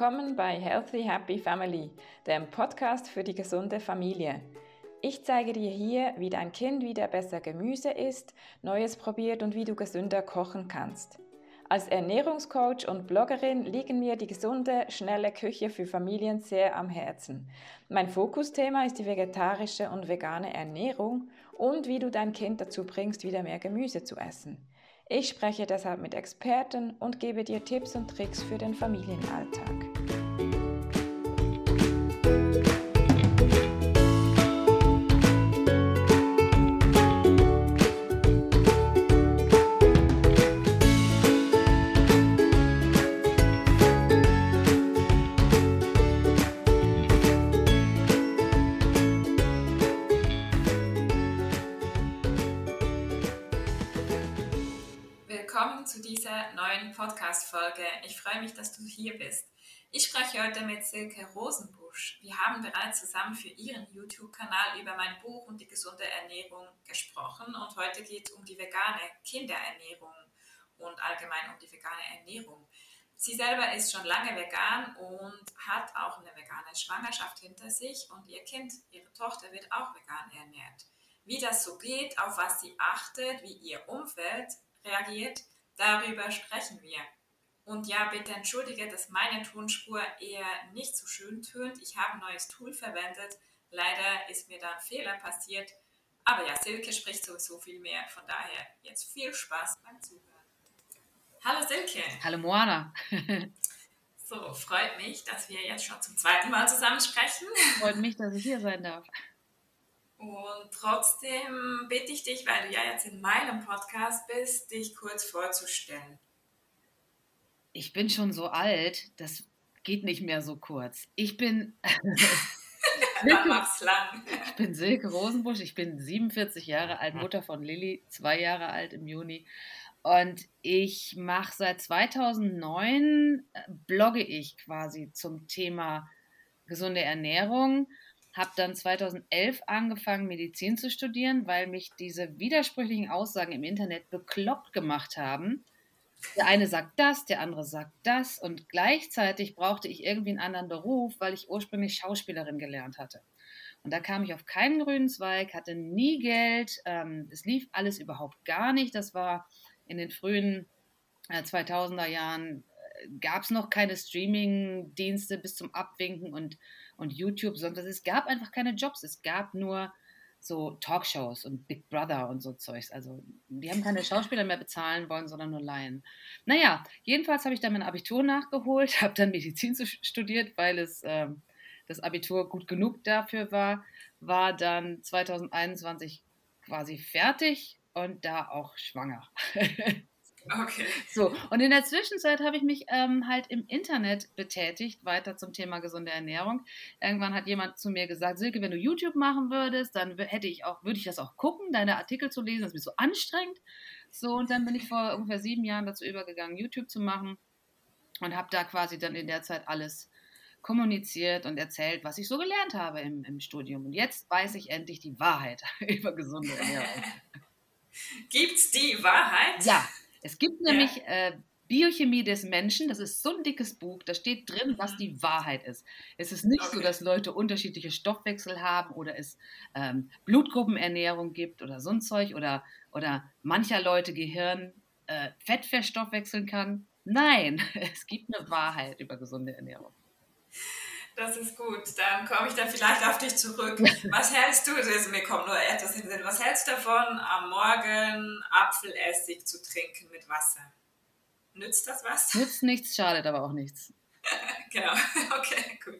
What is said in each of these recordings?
Willkommen bei Healthy Happy Family, dem Podcast für die gesunde Familie. Ich zeige dir hier, wie dein Kind wieder besser Gemüse isst, Neues probiert und wie du gesünder kochen kannst. Als Ernährungscoach und Bloggerin liegen mir die gesunde, schnelle Küche für Familien sehr am Herzen. Mein Fokusthema ist die vegetarische und vegane Ernährung und wie du dein Kind dazu bringst, wieder mehr Gemüse zu essen. Ich spreche deshalb mit Experten und gebe dir Tipps und Tricks für den Familienalltag. Ich freue mich, dass du hier bist. Ich spreche heute mit Silke Rosenbusch. Wir haben bereits zusammen für ihren YouTube-Kanal über mein Buch und die gesunde Ernährung gesprochen und heute geht es um die vegane Kinderernährung und allgemein um die vegane Ernährung. Sie selber ist schon lange vegan und hat auch eine vegane Schwangerschaft hinter sich und ihr Kind, ihre Tochter, wird auch vegan ernährt. Wie das so geht, auf was sie achtet, wie ihr Umfeld reagiert, Darüber sprechen wir. Und ja, bitte entschuldige, dass meine Tonspur eher nicht so schön tönt. Ich habe ein neues Tool verwendet. Leider ist mir da ein Fehler passiert. Aber ja, Silke spricht sowieso viel mehr. Von daher jetzt viel Spaß beim Zuhören. Hallo Silke. Hallo Moana. so, freut mich, dass wir jetzt schon zum zweiten Mal zusammen sprechen. Freut mich, dass ich hier sein darf. Und trotzdem bitte ich dich, weil du ja jetzt in meinem Podcast bist, dich kurz vorzustellen. Ich bin schon so alt, das geht nicht mehr so kurz. Ich bin. Silke, ich bin Silke Rosenbusch, ich bin 47 Jahre alt, Mutter von Lilly, zwei Jahre alt im Juni. Und ich mache seit 2009, äh, blogge ich quasi zum Thema gesunde Ernährung habe dann 2011 angefangen, Medizin zu studieren, weil mich diese widersprüchlichen Aussagen im Internet bekloppt gemacht haben. Der eine sagt das, der andere sagt das und gleichzeitig brauchte ich irgendwie einen anderen Beruf, weil ich ursprünglich Schauspielerin gelernt hatte. Und da kam ich auf keinen grünen Zweig, hatte nie Geld, ähm, es lief alles überhaupt gar nicht. Das war in den frühen äh, 2000er Jahren, äh, gab es noch keine Streaming-Dienste bis zum Abwinken und und YouTube, sondern es gab einfach keine Jobs. Es gab nur so Talkshows und Big Brother und so Zeugs. Also die haben keine Schauspieler mehr bezahlen wollen, sondern nur Laien. Naja, jedenfalls habe ich dann mein Abitur nachgeholt, habe dann Medizin studiert, weil es äh, das Abitur gut genug dafür war, war dann 2021 quasi fertig und da auch schwanger. Okay. So, und in der Zwischenzeit habe ich mich ähm, halt im Internet betätigt, weiter zum Thema gesunde Ernährung. Irgendwann hat jemand zu mir gesagt, Silke, wenn du YouTube machen würdest, dann hätte ich auch, würde ich das auch gucken, deine Artikel zu lesen, das ist mir so anstrengend. So, und dann bin ich vor ungefähr sieben Jahren dazu übergegangen, YouTube zu machen und habe da quasi dann in der Zeit alles kommuniziert und erzählt, was ich so gelernt habe im, im Studium. Und jetzt weiß ich endlich die Wahrheit über gesunde Ernährung. Gibt's die Wahrheit? Ja, es gibt nämlich ja. äh, Biochemie des Menschen, das ist so ein dickes Buch, da steht drin, was die Wahrheit ist. Es ist nicht okay. so, dass Leute unterschiedliche Stoffwechsel haben oder es ähm, Blutgruppenernährung gibt oder so ein Zeug oder, oder mancher Leute Gehirn äh, Fett verstoffwechseln kann. Nein, es gibt eine Wahrheit über gesunde Ernährung. Das ist gut. Dann komme ich dann vielleicht auf dich zurück. Was hältst du, also mir kommt nur etwas in den Sinn, was hältst du davon, am Morgen Apfelessig zu trinken mit Wasser? Nützt das was? Nützt nichts, schadet aber auch nichts. genau, okay, gut.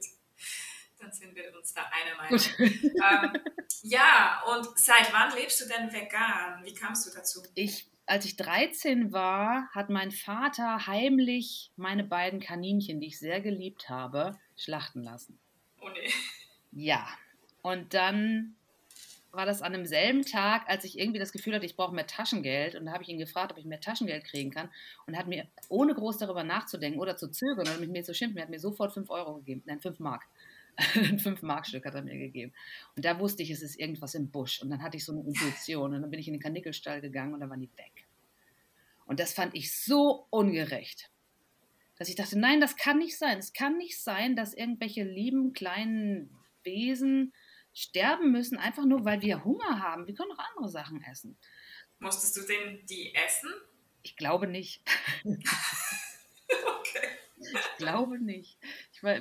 Dann sind wir uns da einer Meinung. ähm, ja, und seit wann lebst du denn vegan? Wie kamst du dazu? Ich als ich 13 war, hat mein Vater heimlich meine beiden Kaninchen, die ich sehr geliebt habe, schlachten lassen. Oh nee. Ja. Und dann war das an demselben Tag, als ich irgendwie das Gefühl hatte, ich brauche mehr Taschengeld. Und da habe ich ihn gefragt, ob ich mehr Taschengeld kriegen kann. Und hat mir, ohne groß darüber nachzudenken oder zu zögern oder mit mir zu schimpfen, hat mir sofort 5 Euro gegeben. Nein, 5 Mark. ein 5-Mark-Stück hat er mir gegeben. Und da wusste ich, es ist irgendwas im Busch. Und dann hatte ich so eine Intuition. Und dann bin ich in den Kanickelstall gegangen und da waren die weg. Und das fand ich so ungerecht. dass ich dachte, nein, das kann nicht sein. Es kann nicht sein, dass irgendwelche lieben kleinen Wesen sterben müssen, einfach nur, weil wir Hunger haben. Wir können auch andere Sachen essen. Musstest du denn die essen? Ich glaube nicht. okay. Ich glaube nicht. Ich, war,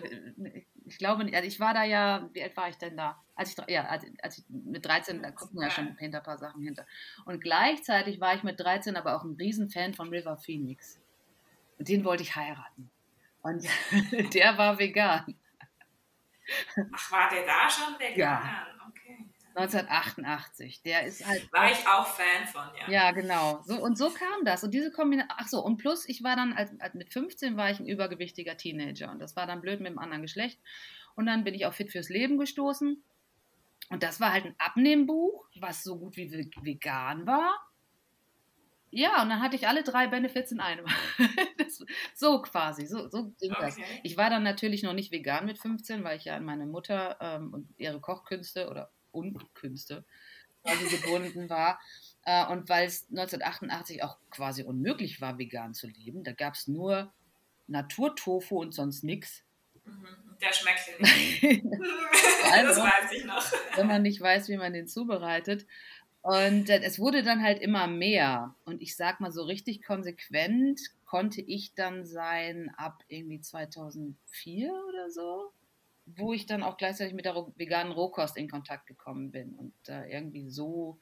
ich glaube nicht. Also ich war da ja, wie alt war ich denn da? Als ich, ja, als, als ich mit 13, da gucken wir ja schon hinter ein paar Sachen hinter. Und gleichzeitig war ich mit 13 aber auch ein Riesenfan von River Phoenix. Und den wollte ich heiraten. Und der war vegan. Ach, war der da schon vegan? Ja. Okay. 1988. Der ist halt. War ich auch Fan von, ja. Ja, genau. So, und so kam das. Und diese Kombination. Ach so, und plus, ich war dann, als, als mit 15 war ich ein übergewichtiger Teenager. Und das war dann blöd mit dem anderen Geschlecht. Und dann bin ich auf Fit fürs Leben gestoßen. Und das war halt ein Abnehmbuch, was so gut wie vegan war. Ja, und dann hatte ich alle drei Benefits in einem. das, so quasi, so, so ging okay. das. Ich war dann natürlich noch nicht vegan mit 15, weil ich ja an meine Mutter ähm, und ihre Kochkünste oder Unkünste quasi gebunden war. Äh, und weil es 1988 auch quasi unmöglich war, vegan zu leben, da gab es nur Naturtofu und sonst nichts. Mhm. Der schmeckt nicht. das weiß ich noch. Wenn man nicht weiß, wie man den zubereitet. Und es wurde dann halt immer mehr. Und ich sag mal so richtig konsequent konnte ich dann sein ab irgendwie 2004 oder so, wo ich dann auch gleichzeitig mit der veganen Rohkost in Kontakt gekommen bin. Und äh, irgendwie so,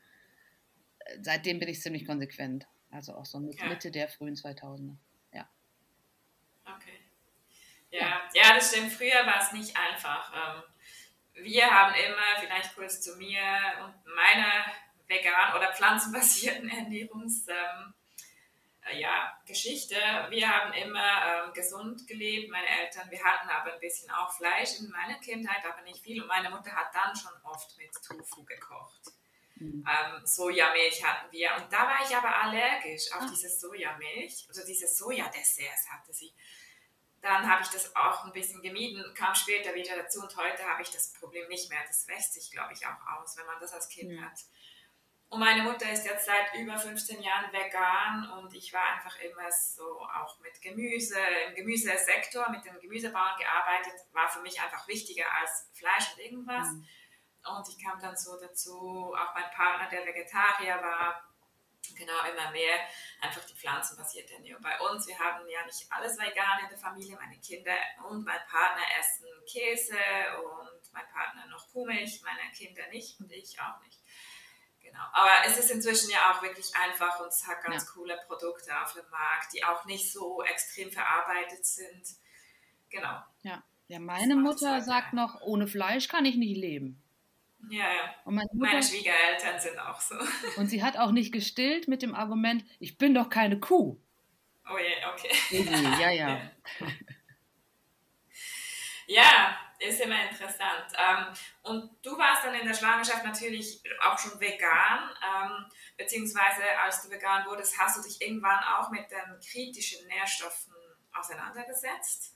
äh, seitdem bin ich ziemlich konsequent. Also auch so mit ja. Mitte der frühen 2000er. Ja. Okay. Ja, ja, das stimmt. Früher war es nicht einfach. Ähm, wir haben immer, vielleicht kurz zu mir und meiner vegan oder pflanzenbasierten Ernährungs ähm, äh, ja, Geschichte. Wir haben immer ähm, gesund gelebt, meine Eltern. Wir hatten aber ein bisschen auch Fleisch in meiner Kindheit, aber nicht viel. Und meine Mutter hat dann schon oft mit Tofu gekocht. Mhm. Ähm, Sojamilch hatten wir. Und da war ich aber allergisch auf ah. diese Sojamilch. Also diese Sojadesserts hatte sie. Dann habe ich das auch ein bisschen gemieden, kam später wieder dazu und heute habe ich das Problem nicht mehr. Das wächst sich, glaube ich, auch aus, wenn man das als Kind mhm. hat. Und meine Mutter ist jetzt seit über 15 Jahren vegan und ich war einfach immer so auch mit Gemüse, im Gemüsesektor, mit den Gemüsebauern gearbeitet, war für mich einfach wichtiger als Fleisch und irgendwas. Mhm. Und ich kam dann so dazu, auch mein Partner, der Vegetarier war, genau immer mehr einfach die pflanzenbasierte Ernährung. Bei uns, wir haben ja nicht alles vegan in der Familie, meine Kinder und mein Partner essen Käse und mein Partner noch Kuhmilch, meine Kinder nicht und ich auch nicht. Genau. Aber es ist inzwischen ja auch wirklich einfach und es hat ganz ja. coole Produkte auf dem Markt, die auch nicht so extrem verarbeitet sind. Genau. Ja, ja meine Mutter sagt noch, ohne Fleisch kann ich nicht leben. Ja, ja. Und meine, Mutter, meine Schwiegereltern sind auch so. Und sie hat auch nicht gestillt mit dem Argument, ich bin doch keine Kuh. Oh je, okay. Ja, ja. ja, ist immer interessant. Ähm, und du warst dann in der Schwangerschaft natürlich auch schon vegan, ähm, beziehungsweise als du vegan wurdest, hast du dich irgendwann auch mit den kritischen Nährstoffen auseinandergesetzt?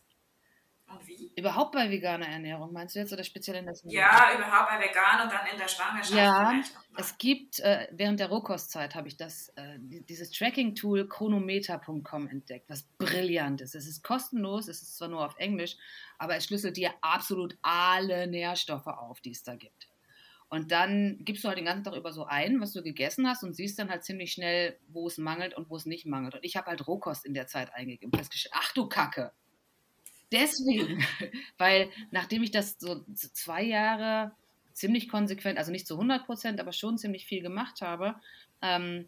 Und wie? Überhaupt bei veganer Ernährung, meinst du jetzt oder speziell in der Ja, überhaupt bei vegan und dann in der Schwangerschaft. Ja, es gibt, äh, während der Rohkostzeit habe ich das, äh, dieses Tracking-Tool chronometer.com entdeckt, was brillant ist. Es ist kostenlos, es ist zwar nur auf Englisch, aber es schlüsselt dir absolut alle Nährstoffe auf, die es da gibt. Und dann gibst du halt den ganzen Tag über so ein, was du gegessen hast und siehst dann halt ziemlich schnell, wo es mangelt und wo es nicht mangelt. Und ich habe halt Rohkost in der Zeit eingegeben. Ach du Kacke, Deswegen, weil nachdem ich das so zwei Jahre ziemlich konsequent, also nicht zu 100 Prozent, aber schon ziemlich viel gemacht habe, ähm,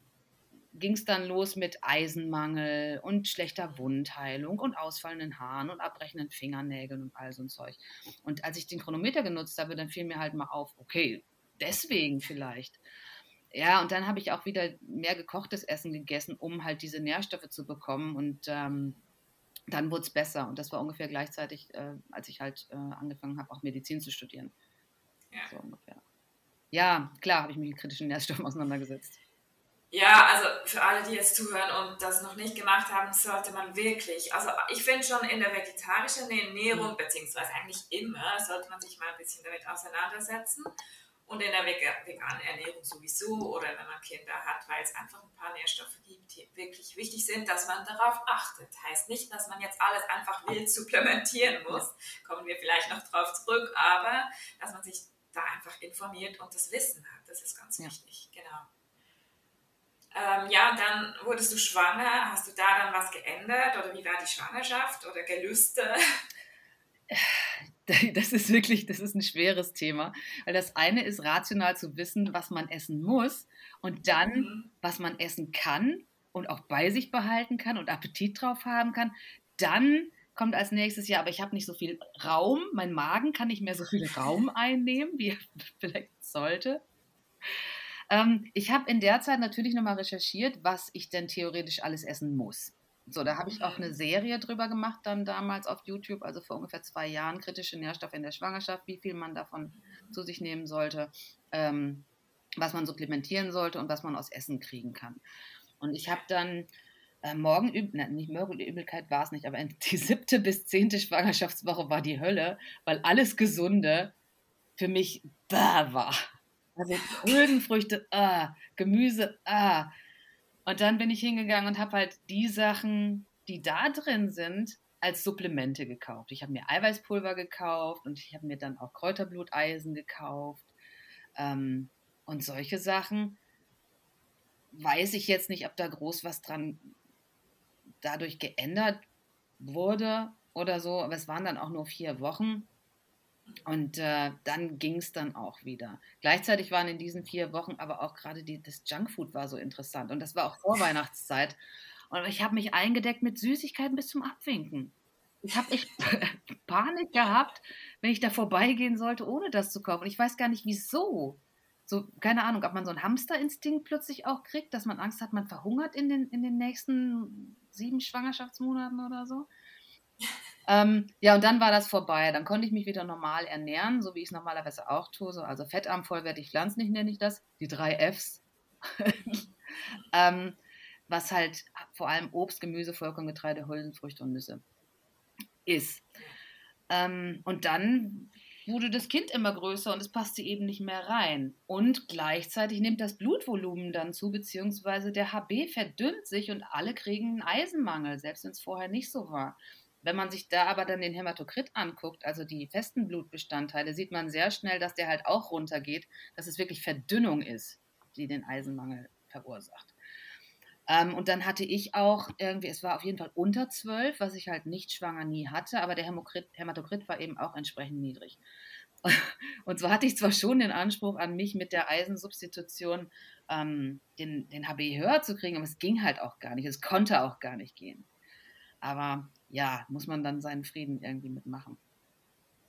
ging es dann los mit Eisenmangel und schlechter Wundheilung und ausfallenden Haaren und abbrechenden Fingernägeln und all so ein Zeug. Und als ich den Chronometer genutzt habe, dann fiel mir halt mal auf, okay, deswegen vielleicht. Ja, und dann habe ich auch wieder mehr gekochtes Essen gegessen, um halt diese Nährstoffe zu bekommen und ähm, dann wurde es besser. Und das war ungefähr gleichzeitig, äh, als ich halt äh, angefangen habe, auch Medizin zu studieren. Ja. So ungefähr. Ja, klar, habe ich mich mit kritischen Nährstoffen auseinandergesetzt. Ja, also für alle, die jetzt zuhören und das noch nicht gemacht haben, sollte man wirklich, also ich finde schon in der vegetarischen Ernährung, mhm. beziehungsweise eigentlich immer, sollte man sich mal ein bisschen damit auseinandersetzen und in der veganen Ernährung sowieso oder wenn man Kinder hat, weil es einfach ein paar Nährstoffe gibt, die wirklich wichtig sind, dass man darauf achtet. Heißt nicht, dass man jetzt alles einfach wild supplementieren muss, kommen wir vielleicht noch drauf zurück, aber dass man sich da einfach informiert und das Wissen hat, das ist ganz ja. wichtig, genau. Ähm, ja, dann wurdest du schwanger. Hast du da dann was geändert oder wie war die Schwangerschaft oder Gelüste? Das ist wirklich, das ist ein schweres Thema, weil das eine ist rational zu wissen, was man essen muss und dann, mhm. was man essen kann und auch bei sich behalten kann und Appetit drauf haben kann. Dann kommt als nächstes ja, aber ich habe nicht so viel Raum, mein Magen kann nicht mehr so viel Raum einnehmen, wie er vielleicht sollte. Ähm, ich habe in der Zeit natürlich nochmal recherchiert, was ich denn theoretisch alles essen muss. So, da habe ich auch eine Serie drüber gemacht, dann damals auf YouTube, also vor ungefähr zwei Jahren, kritische Nährstoffe in der Schwangerschaft, wie viel man davon zu sich nehmen sollte, ähm, was man supplementieren sollte und was man aus Essen kriegen kann. Und ich habe dann äh, Morgenübelkeit, nicht Morgenübelkeit war es nicht, aber die siebte bis zehnte Schwangerschaftswoche war die Hölle, weil alles Gesunde für mich da war. Also Hülsenfrüchte, ah, Gemüse, ah, und dann bin ich hingegangen und habe halt die Sachen, die da drin sind, als Supplemente gekauft. Ich habe mir Eiweißpulver gekauft und ich habe mir dann auch Kräuterbluteisen gekauft ähm, und solche Sachen. Weiß ich jetzt nicht, ob da groß was dran dadurch geändert wurde oder so, aber es waren dann auch nur vier Wochen. Und äh, dann ging es dann auch wieder. Gleichzeitig waren in diesen vier Wochen aber auch gerade das Junkfood war so interessant. Und das war auch vor Weihnachtszeit. Und ich habe mich eingedeckt mit Süßigkeiten bis zum Abwinken. Ich habe echt Panik gehabt, wenn ich da vorbeigehen sollte, ohne das zu kaufen. Und ich weiß gar nicht, wieso. So, keine Ahnung, ob man so einen Hamsterinstinkt plötzlich auch kriegt, dass man Angst hat, man verhungert in den, in den nächsten sieben Schwangerschaftsmonaten oder so. Ähm, ja, und dann war das vorbei. Dann konnte ich mich wieder normal ernähren, so wie ich es normalerweise auch tue. So, also fettarm, vollwertig, pflanzlich nenne ich das. Die drei Fs. ähm, was halt vor allem Obst, Gemüse, Vollkorngetreide, Hülsenfrüchte und Nüsse ist. Ähm, und dann wurde das Kind immer größer und es passte eben nicht mehr rein. Und gleichzeitig nimmt das Blutvolumen dann zu, beziehungsweise der HB verdünnt sich und alle kriegen einen Eisenmangel, selbst wenn es vorher nicht so war. Wenn man sich da aber dann den Hämatokrit anguckt, also die festen Blutbestandteile, sieht man sehr schnell, dass der halt auch runtergeht, dass es wirklich Verdünnung ist, die den Eisenmangel verursacht. Ähm, und dann hatte ich auch irgendwie, es war auf jeden Fall unter 12, was ich halt nicht schwanger nie hatte, aber der Hämokrit, Hämatokrit war eben auch entsprechend niedrig. Und so hatte ich zwar schon den Anspruch an mich mit der Eisensubstitution ähm, den, den HB höher zu kriegen, aber es ging halt auch gar nicht. Es konnte auch gar nicht gehen. Aber ja, muss man dann seinen Frieden irgendwie mitmachen.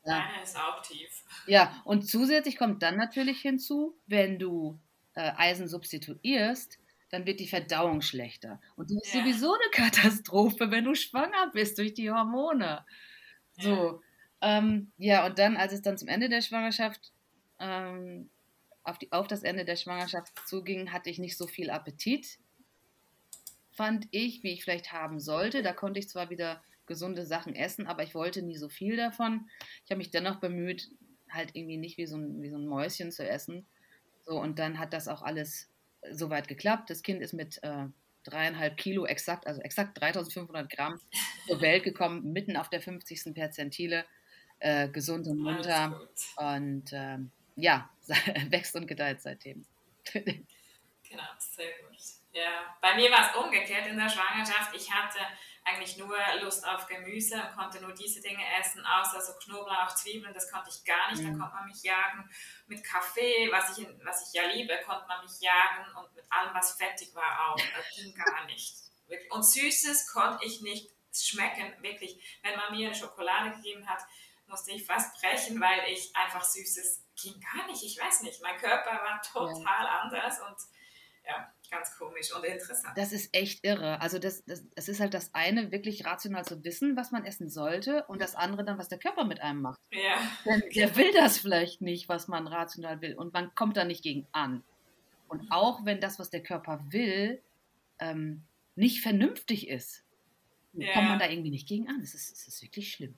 Ja. Meine ist auch tief. Ja, und zusätzlich kommt dann natürlich hinzu, wenn du äh, Eisen substituierst, dann wird die Verdauung schlechter. Und das ist ja. sowieso eine Katastrophe, wenn du schwanger bist durch die Hormone. So, ja, ähm, ja und dann, als es dann zum Ende der Schwangerschaft, ähm, auf, die, auf das Ende der Schwangerschaft zuging, hatte ich nicht so viel Appetit, fand ich, wie ich vielleicht haben sollte. Da konnte ich zwar wieder gesunde Sachen essen, aber ich wollte nie so viel davon. Ich habe mich dennoch bemüht, halt irgendwie nicht wie so ein, wie so ein Mäuschen zu essen. So, und dann hat das auch alles soweit geklappt. Das Kind ist mit äh, dreieinhalb Kilo exakt, also exakt 3500 Gramm zur Welt gekommen, mitten auf der 50. Perzentile, äh, gesund und munter. Und äh, ja, wächst und gedeiht seitdem. genau, sehr gut. Ja, bei mir war es umgekehrt in der Schwangerschaft. Ich hatte eigentlich nur Lust auf Gemüse und konnte nur diese Dinge essen, außer so Knoblauch, Zwiebeln, das konnte ich gar nicht, mhm. da konnte man mich jagen. Mit Kaffee, was ich, was ich ja liebe, konnte man mich jagen und mit allem, was fettig war, auch. Das ging gar nicht. Und Süßes konnte ich nicht schmecken, wirklich. Wenn man mir Schokolade gegeben hat, musste ich fast brechen, weil ich einfach Süßes ging gar nicht. Ich weiß nicht, mein Körper war total ja. anders und ja, ganz komisch und interessant. Das ist echt irre. Also das, das, das ist halt das eine, wirklich rational zu wissen, was man essen sollte und das andere dann, was der Körper mit einem macht. Ja. Denn der will das vielleicht nicht, was man rational will und man kommt da nicht gegen an. Und mhm. auch wenn das, was der Körper will, ähm, nicht vernünftig ist, ja. kommt man da irgendwie nicht gegen an. Es ist, es ist wirklich schlimm.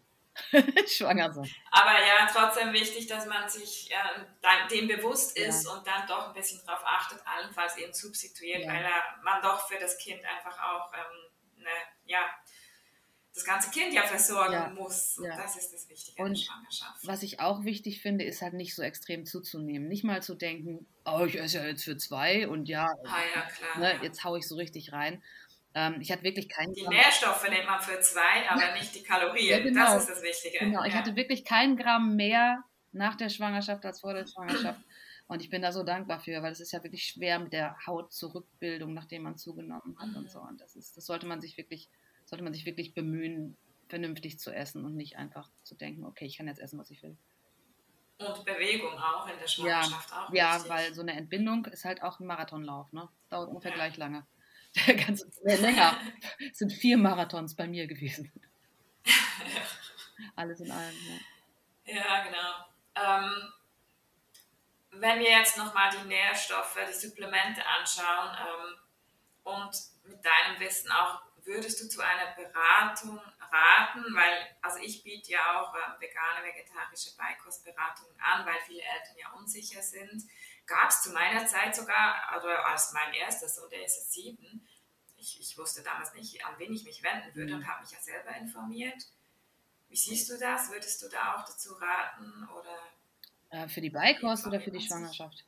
schwanger sein. Aber ja, trotzdem wichtig, dass man sich äh, dem bewusst ist ja. und dann doch ein bisschen darauf achtet, allenfalls eben substituiert, ja. weil man doch für das Kind einfach auch ähm, ne, ja, das ganze Kind ja versorgen ja, muss. Und ja. das ist das Wichtige und der Schwangerschaft. Was ich auch wichtig finde, ist halt nicht so extrem zuzunehmen. Nicht mal zu denken, oh, ich esse ja jetzt für zwei und ja, ah, ja klar, ne, jetzt haue ich so richtig rein. Ähm, ich hatte wirklich keinen Die Gramm. Nährstoffe nimmt man für zwei, aber nicht die Kalorien. genau. Das ist das Wichtige. Genau, ich hatte wirklich keinen Gramm mehr nach der Schwangerschaft als vor der Schwangerschaft. Und ich bin da so dankbar für, weil es ist ja wirklich schwer mit der Hautzurückbildung, nachdem man zugenommen hat mhm. und so. Und das ist, das sollte man sich wirklich sollte man sich wirklich bemühen, vernünftig zu essen und nicht einfach zu denken, okay, ich kann jetzt essen, was ich will. Und Bewegung auch in der Schwangerschaft ja, auch. Ja, wichtig. weil so eine Entbindung ist halt auch ein Marathonlauf, ne? Dauert ungefähr ja. gleich lange. Der ganze, länger. Es sind vier Marathons bei mir gewesen. Alles in allem. Ja, ja genau. Ähm, wenn wir jetzt nochmal die Nährstoffe, die Supplemente anschauen ähm, und mit deinem Wissen auch würdest du zu einer Beratung raten? Weil, also ich biete ja auch äh, vegane, vegetarische Beikostberatungen an, weil viele Eltern ja unsicher sind. Gab es zu meiner Zeit sogar, also als mein erster Sohn, der ist jetzt sieben, ich, ich wusste damals nicht, an wen ich mich wenden würde mhm. und habe mich ja selber informiert. Wie siehst du das? Würdest du da auch dazu raten? Oder äh, für die Beikost oder für die Schwangerschaft?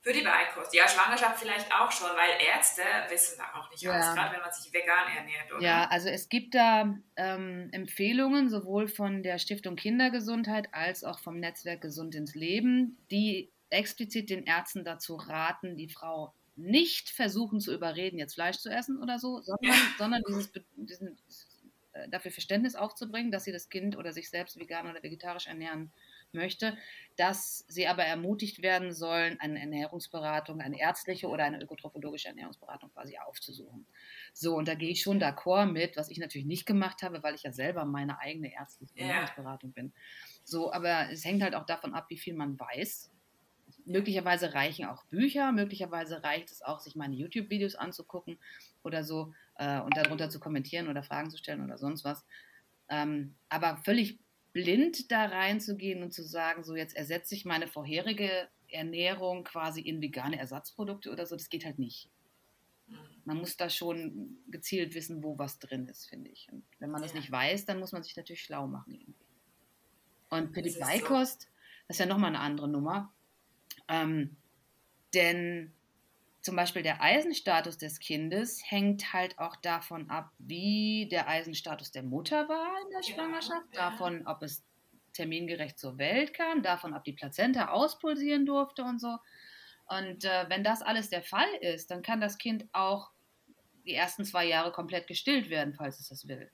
Für die Beikost. Ja, Schwangerschaft vielleicht auch schon, weil Ärzte wissen da auch nicht alles, gerade wenn man sich vegan ernährt, oder? Ja, also es gibt da ähm, Empfehlungen sowohl von der Stiftung Kindergesundheit als auch vom Netzwerk Gesund ins Leben, die explizit den Ärzten dazu raten, die Frau nicht versuchen zu überreden, jetzt Fleisch zu essen oder so, sondern, ja. sondern dieses, diesen, äh, dafür Verständnis aufzubringen, dass sie das Kind oder sich selbst vegan oder vegetarisch ernähren möchte, dass sie aber ermutigt werden sollen, eine Ernährungsberatung, eine ärztliche oder eine ökotrophologische Ernährungsberatung quasi aufzusuchen. So, und da gehe ich schon d'accord mit, was ich natürlich nicht gemacht habe, weil ich ja selber meine eigene ärztliche Ernährungsberatung bin. So, aber es hängt halt auch davon ab, wie viel man weiß. Möglicherweise reichen auch Bücher, möglicherweise reicht es auch, sich meine YouTube-Videos anzugucken oder so äh, und darunter zu kommentieren oder Fragen zu stellen oder sonst was. Ähm, aber völlig blind da reinzugehen und zu sagen, so jetzt ersetze ich meine vorherige Ernährung quasi in vegane Ersatzprodukte oder so, das geht halt nicht. Mhm. Man muss da schon gezielt wissen, wo was drin ist, finde ich. Und wenn man das nicht weiß, dann muss man sich natürlich schlau machen. Irgendwie. Und für die Beikost, so. das ist ja nochmal eine andere Nummer. Ähm, denn zum Beispiel der Eisenstatus des Kindes hängt halt auch davon ab, wie der Eisenstatus der Mutter war in der Schwangerschaft, davon, ob es termingerecht zur Welt kam, davon, ob die Plazenta auspulsieren durfte und so. Und äh, wenn das alles der Fall ist, dann kann das Kind auch die ersten zwei Jahre komplett gestillt werden, falls es das will.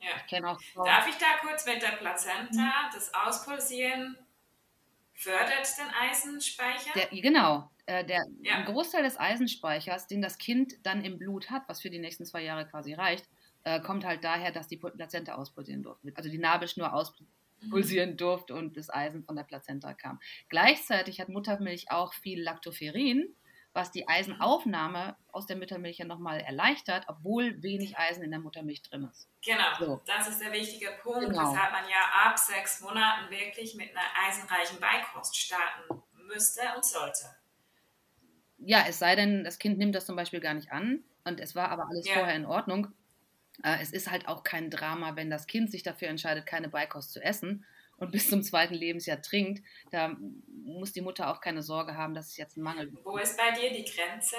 Ja. Ich auch Darf ich da kurz mit der Plazenta das Auspulsieren fördert den Eisenspeicher? Der, genau. Äh, der ja. ein Großteil des Eisenspeichers, den das Kind dann im Blut hat, was für die nächsten zwei Jahre quasi reicht, äh, kommt halt daher, dass die Plazenta auspulsieren durfte. Also die Nabelschnur auspulsieren mhm. durfte und das Eisen von der Plazenta kam. Gleichzeitig hat Muttermilch auch viel Lactoferin, was die Eisenaufnahme aus der Muttermilch ja nochmal erleichtert, obwohl wenig Eisen in der Muttermilch drin ist. Genau, so. das ist der wichtige Punkt, genau. weshalb man ja ab sechs Monaten wirklich mit einer eisenreichen Beikost starten müsste und sollte ja, es sei denn, das Kind nimmt das zum Beispiel gar nicht an und es war aber alles ja. vorher in Ordnung. Äh, es ist halt auch kein Drama, wenn das Kind sich dafür entscheidet, keine Beikost zu essen und bis zum zweiten Lebensjahr trinkt. Da muss die Mutter auch keine Sorge haben, dass es jetzt einen Mangel gibt. Wo ist bei dir die Grenze?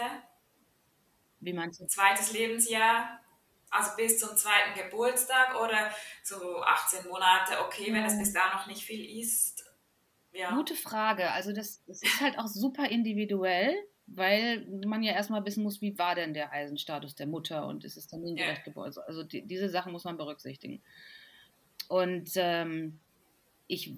Wie meinst du? Zweites Lebensjahr, also bis zum zweiten Geburtstag oder so 18 Monate, okay, wenn es bis da noch nicht viel ist. Ja. Gute Frage. Also das, das ist halt auch super individuell weil man ja erstmal wissen muss, wie war denn der Eisenstatus der Mutter und ist es termingerecht ja. geboren. Also die, diese Sachen muss man berücksichtigen. Und ähm, ich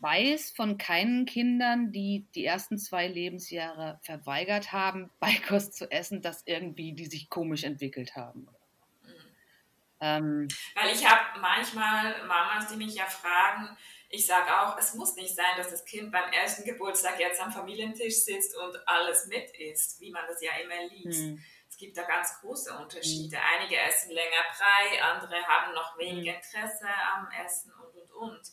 weiß von keinen Kindern, die die ersten zwei Lebensjahre verweigert haben, Beikost zu essen, dass irgendwie die sich komisch entwickelt haben. Mhm. Ähm, Weil ich habe manchmal Mamas, die mich ja fragen, ich sage auch, es muss nicht sein, dass das Kind beim ersten Geburtstag jetzt am Familientisch sitzt und alles mit isst, wie man das ja immer liest. Mhm. Es gibt da ganz große Unterschiede. Mhm. Einige essen länger frei, andere haben noch wenig hm. Interesse am Essen und Grund.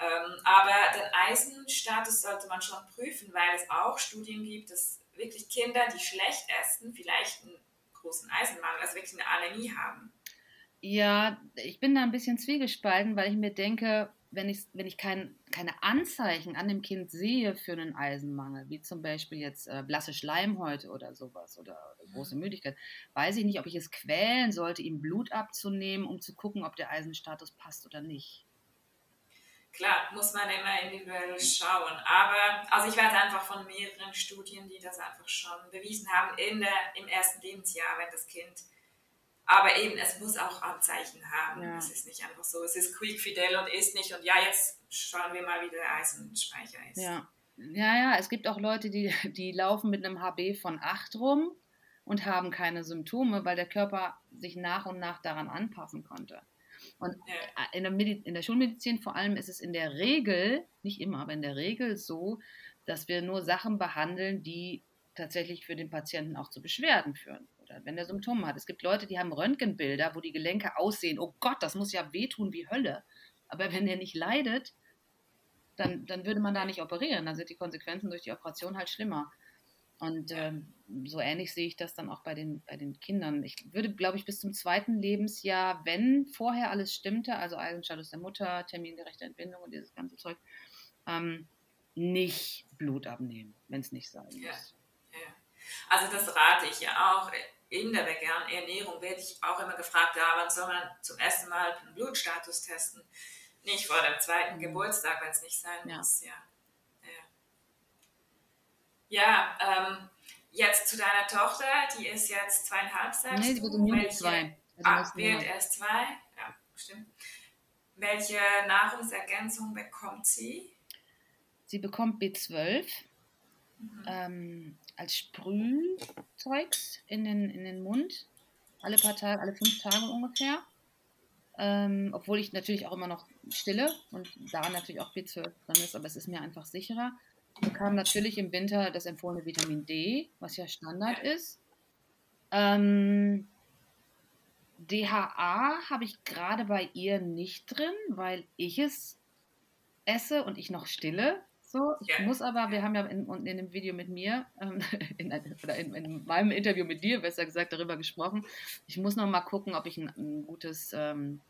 Ähm, aber den Eisenstatus sollte man schon prüfen, weil es auch Studien gibt, dass wirklich Kinder, die schlecht essen, vielleicht einen großen Eisenmangel, also wirklich eine Anämie haben. Ja, ich bin da ein bisschen zwiegespalten, weil ich mir denke, wenn ich, wenn ich kein, keine Anzeichen an dem Kind sehe für einen Eisenmangel, wie zum Beispiel jetzt äh, blasse Schleimhäute oder sowas oder, oder große Müdigkeit, weiß ich nicht, ob ich es quälen sollte, ihm Blut abzunehmen, um zu gucken, ob der Eisenstatus passt oder nicht. Klar, muss man immer individuell schauen. Aber also ich weiß einfach von mehreren Studien, die das einfach schon bewiesen haben in der, im ersten Lebensjahr, wenn das Kind aber eben, es muss auch Anzeichen haben. Ja. Es ist nicht einfach so, es ist quick fidel und ist nicht und ja, jetzt schauen wir mal, wie der Eisenspeicher ist. Ja. Ja, ja, es gibt auch Leute, die, die laufen mit einem HB von 8 rum und haben keine Symptome, weil der Körper sich nach und nach daran anpassen konnte. Und in, der in der Schulmedizin vor allem ist es in der Regel, nicht immer, aber in der Regel so, dass wir nur Sachen behandeln, die tatsächlich für den Patienten auch zu Beschwerden führen oder wenn er Symptome hat. Es gibt Leute, die haben Röntgenbilder, wo die Gelenke aussehen, oh Gott, das muss ja wehtun wie Hölle. Aber wenn er nicht leidet, dann, dann würde man da nicht operieren. Dann sind die Konsequenzen durch die Operation halt schlimmer. Und ähm, so ähnlich sehe ich das dann auch bei den, bei den Kindern. Ich würde, glaube ich, bis zum zweiten Lebensjahr, wenn vorher alles stimmte, also Eisenstatus der Mutter, termingerechte Entbindung und dieses ganze Zeug, ähm, nicht Blut abnehmen, wenn es nicht sein muss. Ja. ja. Also das rate ich ja auch in der veganen Ernährung werde ich auch immer gefragt, ja, wann soll man zum ersten Mal einen Blutstatus testen? Nicht vor dem zweiten mhm. Geburtstag, wenn es nicht sein ja. muss. Ja, ja. ähm, jetzt zu deiner Tochter, die ist jetzt zweieinhalb, sagst Nee, sie wird im Juni zwei. Also ah, wird erst zwei, ja, stimmt. Welche Nahrungsergänzung bekommt sie? Sie bekommt B12. Mhm. Ähm, als Sprühzeugs in den, in den Mund. Alle paar Tage, alle fünf Tage ungefähr. Ähm, obwohl ich natürlich auch immer noch stille und da natürlich auch B12 drin ist, aber es ist mir einfach sicherer. Wir bekamen natürlich im Winter das empfohlene Vitamin D, was ja Standard ist. Ähm, DHA habe ich gerade bei ihr nicht drin, weil ich es esse und ich noch stille. So, ich muss aber, wir haben ja in, in dem Video mit mir, ähm, in, oder in, in, meinem Interview mit dir, besser gesagt, darüber gesprochen. Ich muss noch mal gucken, ob ich ein, ein gutes ähm,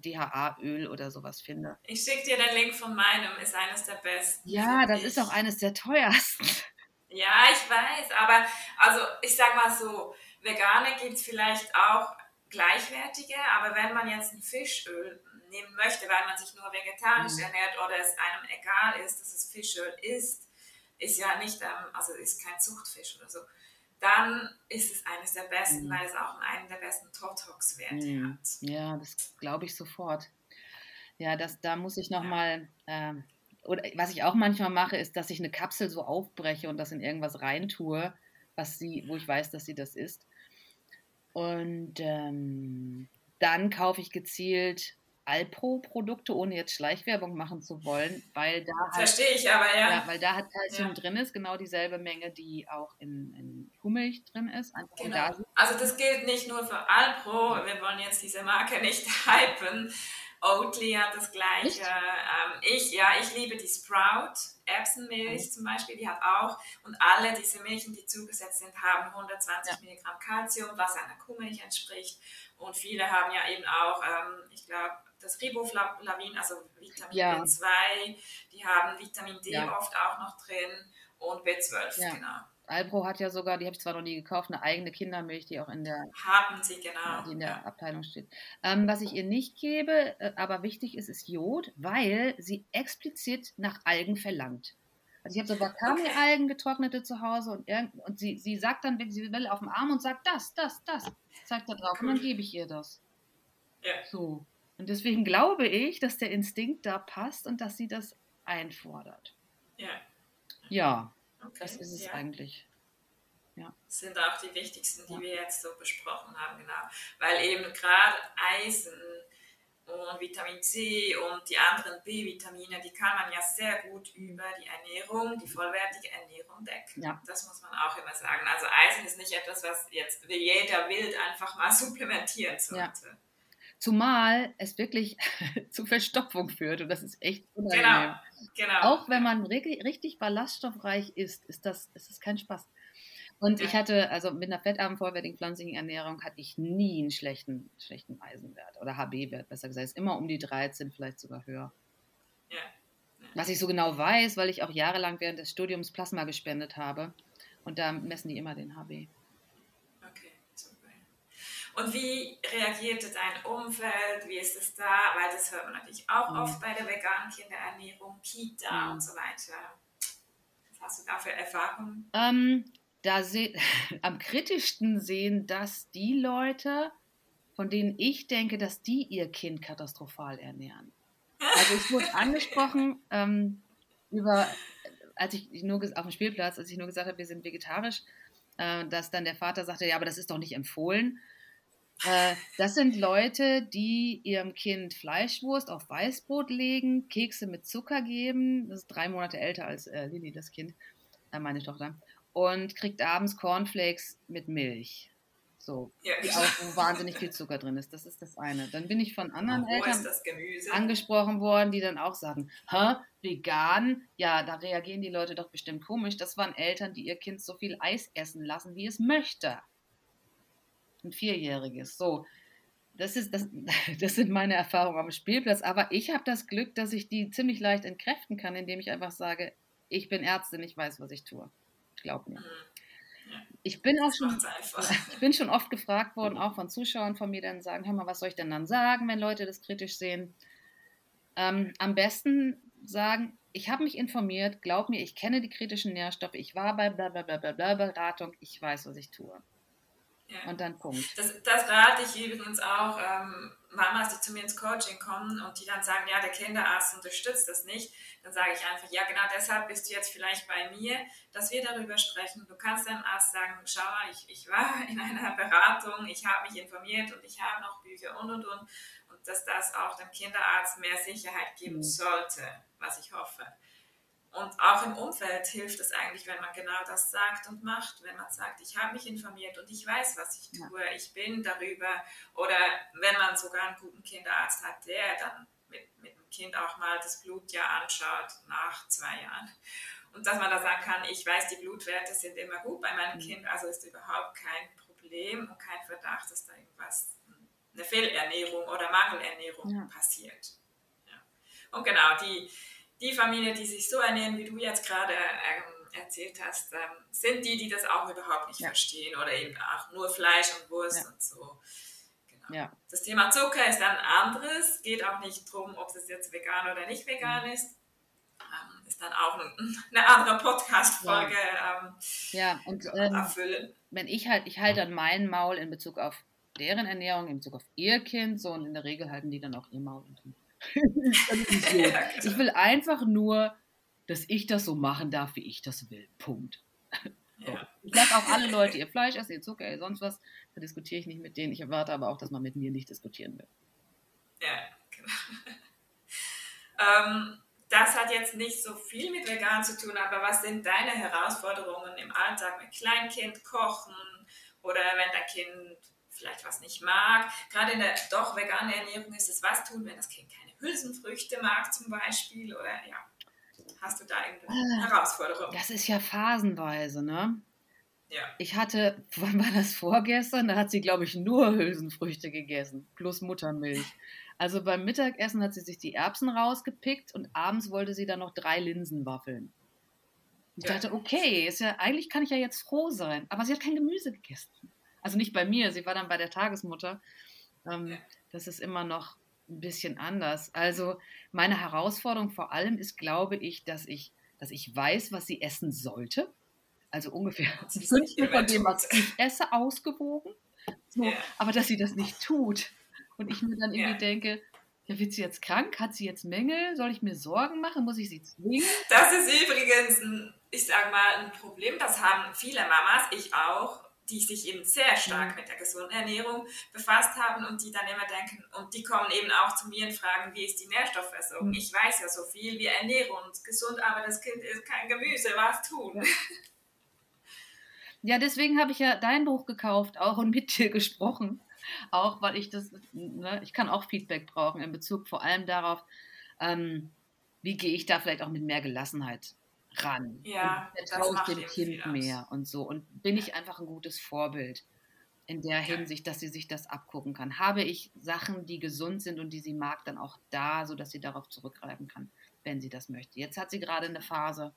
DHA-Öl oder sowas finde. Ich schicke dir den Link von meinem, ist eines der besten. Ja, das ich. ist auch eines der teuersten. Ja, ich weiß, aber also ich sag mal so, vegane gibt es vielleicht auch gleichwertige, aber wenn man jetzt ein Fischöl nehmen möchte, weil man sich nur vegetarisch mhm. ernährt oder es einem egal ist, dass es Fischöl ist, ist ja nicht, ähm, also ist kein Zuchtfisch oder so, dann ist es eines der besten, mhm. weil es auch einen der besten Totox-Werte mhm. hat. Ja, das glaube ich sofort. Ja, das, da muss ich nochmal, ja. äh, oder was ich auch manchmal mache, ist, dass ich eine Kapsel so aufbreche und das in irgendwas reintue, was sie, wo ich weiß, dass sie das ist. Und ähm, dann kaufe ich gezielt Alpro-Produkte, ohne jetzt Schleichwerbung machen zu wollen, weil da halt, Verstehe ich aber, ja. ja weil da hat Calcium ja. drin ist, genau dieselbe Menge, die auch in, in Kuhmilch drin ist. Genau. Da also das gilt nicht nur für Alpro, wir wollen jetzt diese Marke nicht hypen. Oatly hat das gleiche. Ähm, ich, ja, ich liebe die Sprout Erbsenmilch mhm. zum Beispiel, die hat auch. Und alle diese Milchen, die zugesetzt sind, haben 120 ja. Milligramm Calcium, was einer Kuhmilch entspricht. Und viele haben ja eben auch, ähm, ich glaube, das Riboflavin, also Vitamin ja. B2, die haben Vitamin D ja. oft auch noch drin und B12, ja. genau. Alpro hat ja sogar, die habe ich zwar noch nie gekauft, eine eigene Kindermilch, die auch in der, haben sie, genau. Die in der Abteilung steht. Ähm, was ich ihr nicht gebe, äh, aber wichtig ist, ist Jod, weil sie explizit nach Algen verlangt. Also ich habe so Wakame-Algen getrocknete zu Hause und, und sie, sie sagt dann, wenn sie will, auf dem Arm und sagt das, das, das. Zeigt da drauf cool. und dann gebe ich ihr das. Ja. So. Und deswegen glaube ich, dass der Instinkt da passt und dass sie das einfordert. Ja. Ja, okay. das ist es ja. eigentlich. Ja. Das sind auch die wichtigsten, die ja. wir jetzt so besprochen haben, genau. Weil eben gerade Eisen und Vitamin C und die anderen B-Vitamine, die kann man ja sehr gut über die Ernährung, die vollwertige Ernährung decken. Ja. Das muss man auch immer sagen. Also Eisen ist nicht etwas, was jetzt jeder wild einfach mal supplementieren sollte. Ja. Zumal es wirklich zu Verstopfung führt und das ist echt unangenehm. Genau, genau. Auch wenn man richtig ballaststoffreich isst, ist das, ist das kein Spaß. Und ja. ich hatte, also mit einer fettarmen, vollwertigen pflanzlichen Ernährung hatte ich nie einen schlechten, schlechten Eisenwert oder HB-Wert, besser gesagt. Es ist immer um die 13, vielleicht sogar höher. Ja. ja. Was ich so genau weiß, weil ich auch jahrelang während des Studiums Plasma gespendet habe. Und da messen die immer den HB. Und wie reagierte dein Umfeld? Wie ist es da? Weil das hört man natürlich auch mhm. oft bei der veganen Kinderernährung, Kita mhm. und so weiter. Was hast du da für Erfahrungen? Ähm, da se am kritischsten sehen das die Leute, von denen ich denke, dass die ihr Kind katastrophal ernähren. Also ich wurde angesprochen ähm, über, als ich nur auf dem Spielplatz, als ich nur gesagt habe, wir sind vegetarisch, äh, dass dann der Vater sagte, ja, aber das ist doch nicht empfohlen. Äh, das sind Leute, die ihrem Kind Fleischwurst auf Weißbrot legen, Kekse mit Zucker geben. Das ist drei Monate älter als äh, Lilly, das Kind, äh, meine Tochter und kriegt abends Cornflakes mit Milch. So, ja, auch, wo wahnsinnig viel Zucker drin ist. Das ist das eine. Dann bin ich von anderen Eltern angesprochen worden, die dann auch sagen, hä, vegan? Ja, da reagieren die Leute doch bestimmt komisch. Das waren Eltern, die ihr Kind so viel Eis essen lassen, wie es möchte. Ein Vierjähriges. So, das, ist, das, das sind meine Erfahrungen am Spielplatz. Aber ich habe das Glück, dass ich die ziemlich leicht entkräften kann, indem ich einfach sage, ich bin Ärztin, ich weiß, was ich tue glaub mir. Mhm. Ich bin auch schon, ich bin schon oft gefragt worden, auch von Zuschauern von mir, dann sagen, hör mal, was soll ich denn dann sagen, wenn Leute das kritisch sehen? Ähm, am besten sagen, ich habe mich informiert, glaub mir, ich kenne die kritischen Nährstoffe, ich war bei bla bla bla bla Beratung, ich weiß, was ich tue. Ja. Und dann Punkt. Das, das rate ich übrigens auch ähm, Mamas, die zu mir ins Coaching kommen und die dann sagen, ja, der Kinderarzt unterstützt das nicht. Dann sage ich einfach, ja, genau deshalb bist du jetzt vielleicht bei mir, dass wir darüber sprechen. Du kannst deinem Arzt sagen, schau ich, ich war in einer Beratung, ich habe mich informiert und ich habe noch Bücher und und und. Und dass das auch dem Kinderarzt mehr Sicherheit geben mhm. sollte, was ich hoffe. Und auch im Umfeld hilft es eigentlich, wenn man genau das sagt und macht, wenn man sagt, ich habe mich informiert und ich weiß, was ich tue, ja. ich bin darüber. Oder wenn man sogar einen guten Kinderarzt hat, der dann mit, mit dem Kind auch mal das Blut ja anschaut nach zwei Jahren. Und dass man da sagen kann, ich weiß, die Blutwerte sind immer gut bei meinem mhm. Kind, also ist überhaupt kein Problem und kein Verdacht, dass da irgendwas, eine Fehlernährung oder Mangelernährung ja. passiert. Ja. Und genau, die, die Familie, die sich so ernähren, wie du jetzt gerade ähm, erzählt hast, ähm, sind die, die das auch überhaupt nicht ja. verstehen oder eben auch nur Fleisch und Wurst ja. und so. Genau. Ja. Das Thema Zucker ist ein anderes, geht auch nicht darum, ob es jetzt vegan oder nicht vegan mhm. ist. Ähm, ist dann auch eine andere Podcast-Folge ja. ja. und ähm, erfüllen. Wenn ich halt, ich halte dann mein Maul in Bezug auf deren Ernährung, in Bezug auf ihr Kind, so und in der Regel halten die dann auch ihr Maul. Und. Ich will einfach nur, dass ich das so machen darf, wie ich das will. Punkt. So. Ich lasse auch alle Leute ihr Fleisch essen, ihr Zucker, ihr sonst was. Da diskutiere ich nicht mit denen. Ich erwarte aber auch, dass man mit mir nicht diskutieren will. Ja, genau. ähm, das hat jetzt nicht so viel mit vegan zu tun, aber was sind deine Herausforderungen im Alltag mit Kleinkind, Kochen oder wenn dein Kind vielleicht was nicht mag? Gerade in der doch veganen Ernährung ist es was tun, wenn das Kind keine Hülsenfrüchte mag zum Beispiel oder ja, hast du da irgendeine ah, Herausforderung? Das ist ja phasenweise, ne? Ja. Ich hatte, wann war das vorgestern? Da hat sie, glaube ich, nur Hülsenfrüchte gegessen, plus Muttermilch. Also beim Mittagessen hat sie sich die Erbsen rausgepickt und abends wollte sie dann noch drei Linsenwaffeln. Ich ja. dachte, okay, ist ja, eigentlich kann ich ja jetzt froh sein. Aber sie hat kein Gemüse gegessen. Also nicht bei mir, sie war dann bei der Tagesmutter. Ähm, ja. Das ist immer noch ein bisschen anders. Also meine Herausforderung vor allem ist, glaube ich, dass ich, dass ich weiß, was sie essen sollte. Also ungefähr ein Fünftel von dem, was ich esse, ausgewogen. So, ja. Aber dass sie das nicht tut. Und ich mir dann irgendwie ja. denke, ja, wird sie jetzt krank? Hat sie jetzt Mängel? Soll ich mir Sorgen machen? Muss ich sie zwingen? Das ist übrigens, ein, ich sage mal, ein Problem. Das haben viele Mamas, ich auch die sich eben sehr stark mit der gesunden Ernährung befasst haben und die dann immer denken, und die kommen eben auch zu mir und fragen, wie ist die Nährstoffversorgung? Mhm. Ich weiß ja so viel, wir ernähren uns gesund, aber das Kind isst kein Gemüse, was tun? Ja, deswegen habe ich ja dein Buch gekauft auch und mit dir gesprochen. auch weil ich das, ne, ich kann auch Feedback brauchen in Bezug vor allem darauf, ähm, wie gehe ich da vielleicht auch mit mehr Gelassenheit ran? Ja, vertraue ich dem Kind mehr und so und bin ich einfach ein gutes Vorbild in der Hinsicht, dass sie sich das abgucken kann. Habe ich Sachen, die gesund sind und die sie mag, dann auch da, sodass sie darauf zurückgreifen kann, wenn sie das möchte. Jetzt hat sie gerade eine Phase,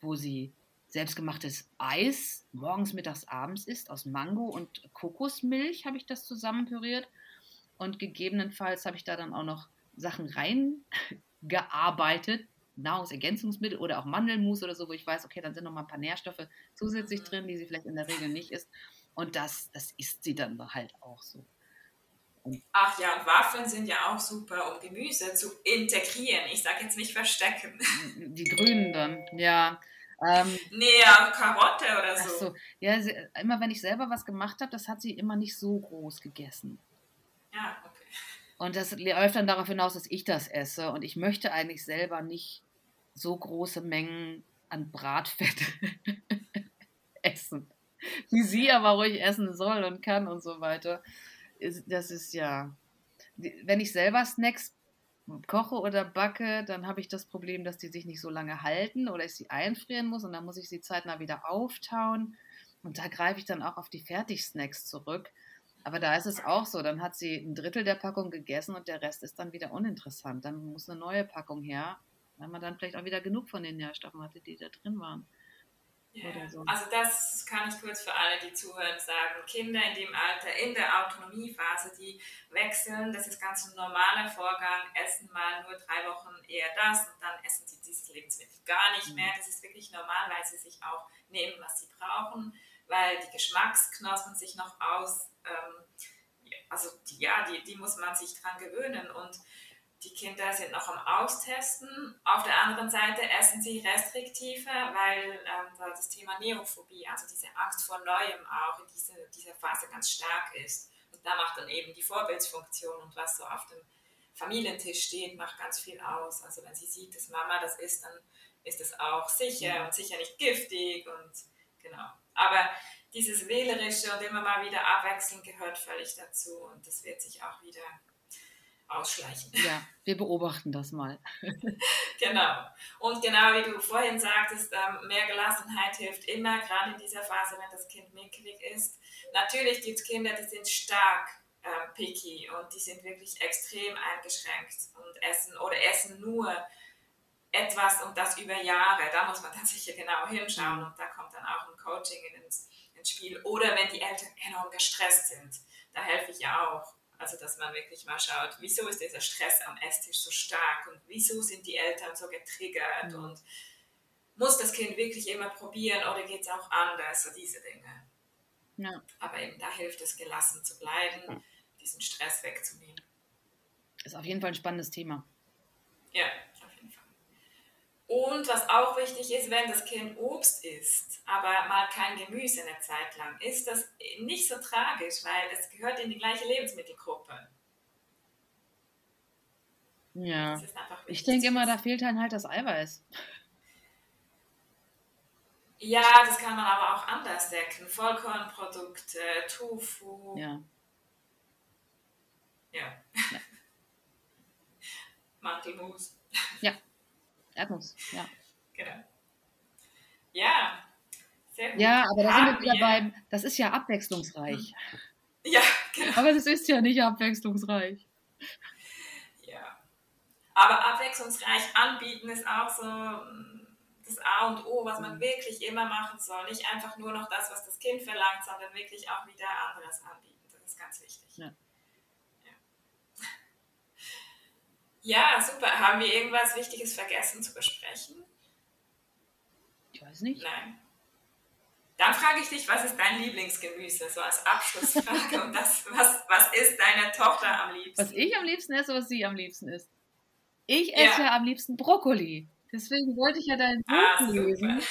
wo sie selbstgemachtes Eis morgens, mittags, abends isst aus Mango und Kokosmilch habe ich das zusammenpüriert und gegebenenfalls habe ich da dann auch noch Sachen reingearbeitet, Nahrungsergänzungsmittel oder auch Mandelmus oder so, wo ich weiß, okay, dann sind noch mal ein paar Nährstoffe zusätzlich drin, die sie vielleicht in der Regel nicht isst. Und das, das isst sie dann halt auch so. Und Ach ja, und Waffeln sind ja auch super, um Gemüse zu integrieren. Ich sage jetzt nicht verstecken. Die grünen dann, ja. Ähm, nee, ja, Karotte oder so. so. Ja, sie, immer wenn ich selber was gemacht habe, das hat sie immer nicht so groß gegessen. Ja, okay. Und das läuft dann darauf hinaus, dass ich das esse. Und ich möchte eigentlich selber nicht so große Mengen an Bratfett essen. Wie sie aber ruhig essen soll und kann und so weiter. Das ist ja. Wenn ich selber Snacks koche oder backe, dann habe ich das Problem, dass die sich nicht so lange halten oder ich sie einfrieren muss und dann muss ich sie zeitnah wieder auftauen. Und da greife ich dann auch auf die Fertigsnacks zurück. Aber da ist es auch so, dann hat sie ein Drittel der Packung gegessen und der Rest ist dann wieder uninteressant. Dann muss eine neue Packung her, weil man dann vielleicht auch wieder genug von den Nährstoffen hatte, die da drin waren. Yeah. So. Also das kann ich kurz für alle, die zuhören, sagen. Kinder in dem Alter, in der Autonomiephase, die wechseln, das ist ganz ein normaler Vorgang, essen mal nur drei Wochen eher das und dann essen sie dieses Lebensmittel gar nicht mehr. Mhm. Das ist wirklich normal, weil sie sich auch nehmen, was sie brauchen, weil die Geschmacksknospen sich noch aus, ähm, also die, ja, die, die muss man sich dran gewöhnen und die Kinder sind noch am Austesten. Auf der anderen Seite essen sie restriktiver, weil ähm, das Thema Neophobie, also diese Angst vor Neuem auch in diese, dieser Phase ganz stark ist. Und da macht dann eben die Vorbildsfunktion und was so auf dem Familientisch steht, macht ganz viel aus. Also wenn sie sieht, dass Mama das isst, dann ist es auch sicher und sicher nicht giftig und genau. Aber dieses Wählerische und immer mal wieder abwechseln gehört völlig dazu und das wird sich auch wieder ausschleichen. Ja, wir beobachten das mal. genau. Und genau wie du vorhin sagtest, ähm, mehr Gelassenheit hilft immer, gerade in dieser Phase, wenn das Kind mickrig ist. Natürlich gibt es Kinder, die sind stark äh, picky und die sind wirklich extrem eingeschränkt und essen oder essen nur etwas und das über Jahre. Da muss man dann sicher genau hinschauen und da kommt dann auch ein Coaching ins, ins Spiel. Oder wenn die Eltern enorm gestresst sind, da helfe ich ja auch also, dass man wirklich mal schaut, wieso ist dieser Stress am Esstisch so stark und wieso sind die Eltern so getriggert mhm. und muss das Kind wirklich immer probieren oder geht es auch anders, so diese Dinge. Ja. Aber eben da hilft es, gelassen zu bleiben, diesen Stress wegzunehmen. Ist auf jeden Fall ein spannendes Thema. Ja, und was auch wichtig ist, wenn das Kind Obst isst, aber mal kein Gemüse eine Zeit lang, ist das nicht so tragisch, weil es gehört in die gleiche Lebensmittelgruppe. Ja. Ich denke immer, da fehlt dann halt das Eiweiß. Ja, das kann man aber auch anders decken. Vollkornprodukte, Tofu. Ja. Ja. ja. Mantelmus. Ja. Erdnuss, ja. Genau. Ja, sehr gut. Ja, aber da sind wir wieder beim, das ist ja abwechslungsreich. Ja, genau. Aber das ist ja nicht abwechslungsreich. Ja. Aber abwechslungsreich anbieten ist auch so mm, das A und O, was man wirklich immer machen soll. Nicht einfach nur noch das, was das Kind verlangt, sondern wirklich auch wieder anderes anbieten. Das ist ganz wichtig. Ja. Ja, super. Haben wir irgendwas Wichtiges vergessen zu besprechen? Ich weiß nicht. Nein. Dann frage ich dich, was ist dein Lieblingsgemüse? So als Abschlussfrage. Und das, was, was ist deine Tochter am liebsten? Was ich am liebsten esse, was sie am liebsten isst. Ich esse ja, am liebsten Brokkoli. Deswegen wollte ich ja dein Buch ah, lesen.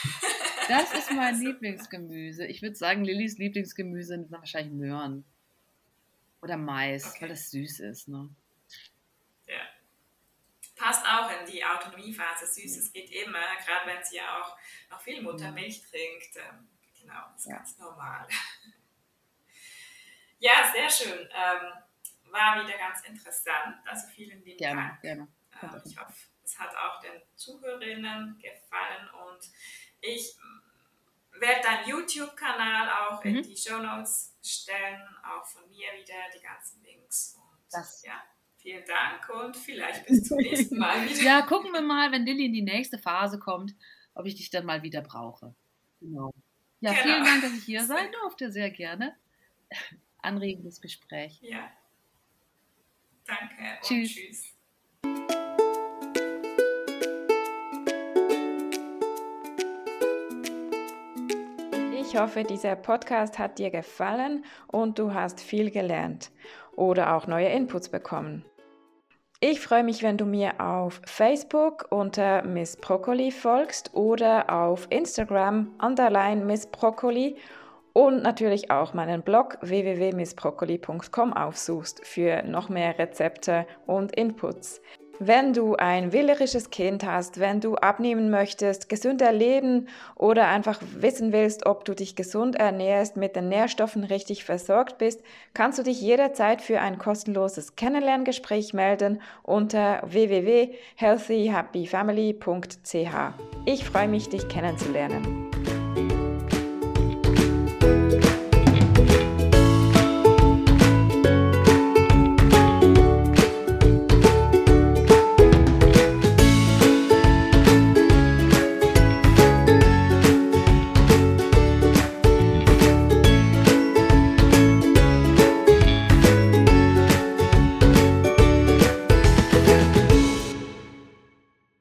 Das ist mein Lieblingsgemüse. Ich würde sagen, Lillys Lieblingsgemüse sind wahrscheinlich Möhren. Oder Mais, okay. weil das süß ist. Ne? Passt auch in die Autonomiephase. Süßes geht immer, gerade wenn sie auch noch viel Muttermilch trinkt. Ähm, genau, das ist ja. ganz normal. Ja, sehr sehr schön. Ähm, war wieder ganz interessant. Also vielen lieben gerne, Dank. Gerne. Ähm, ich hoffe, es hat auch den Zuhörerinnen gefallen und ich werde deinen YouTube-Kanal auch mhm. in die Show Notes stellen, auch von mir wieder die ganzen Links. Und das. ja, vielen Dank und vielleicht bis zum nächsten Mal wieder. ja, gucken wir mal, wenn Lilly in die nächste Phase kommt, ob ich dich dann mal wieder brauche. Genau. Ja, genau. vielen Dank, dass ich hier sein durfte, sehr gerne. Anregendes Gespräch. Ja. Danke tschüss. und tschüss. Ich hoffe, dieser Podcast hat dir gefallen und du hast viel gelernt oder auch neue Inputs bekommen. Ich freue mich, wenn du mir auf Facebook unter Miss Broccoli folgst oder auf Instagram underline Miss Broccoli und natürlich auch meinen Blog www.missbroccoli.com aufsuchst für noch mehr Rezepte und Inputs. Wenn du ein wählerisches Kind hast, wenn du abnehmen möchtest, gesünder leben oder einfach wissen willst, ob du dich gesund ernährst, mit den Nährstoffen richtig versorgt bist, kannst du dich jederzeit für ein kostenloses Kennenlerngespräch melden unter www.healthyhappyfamily.ch. Ich freue mich, dich kennenzulernen.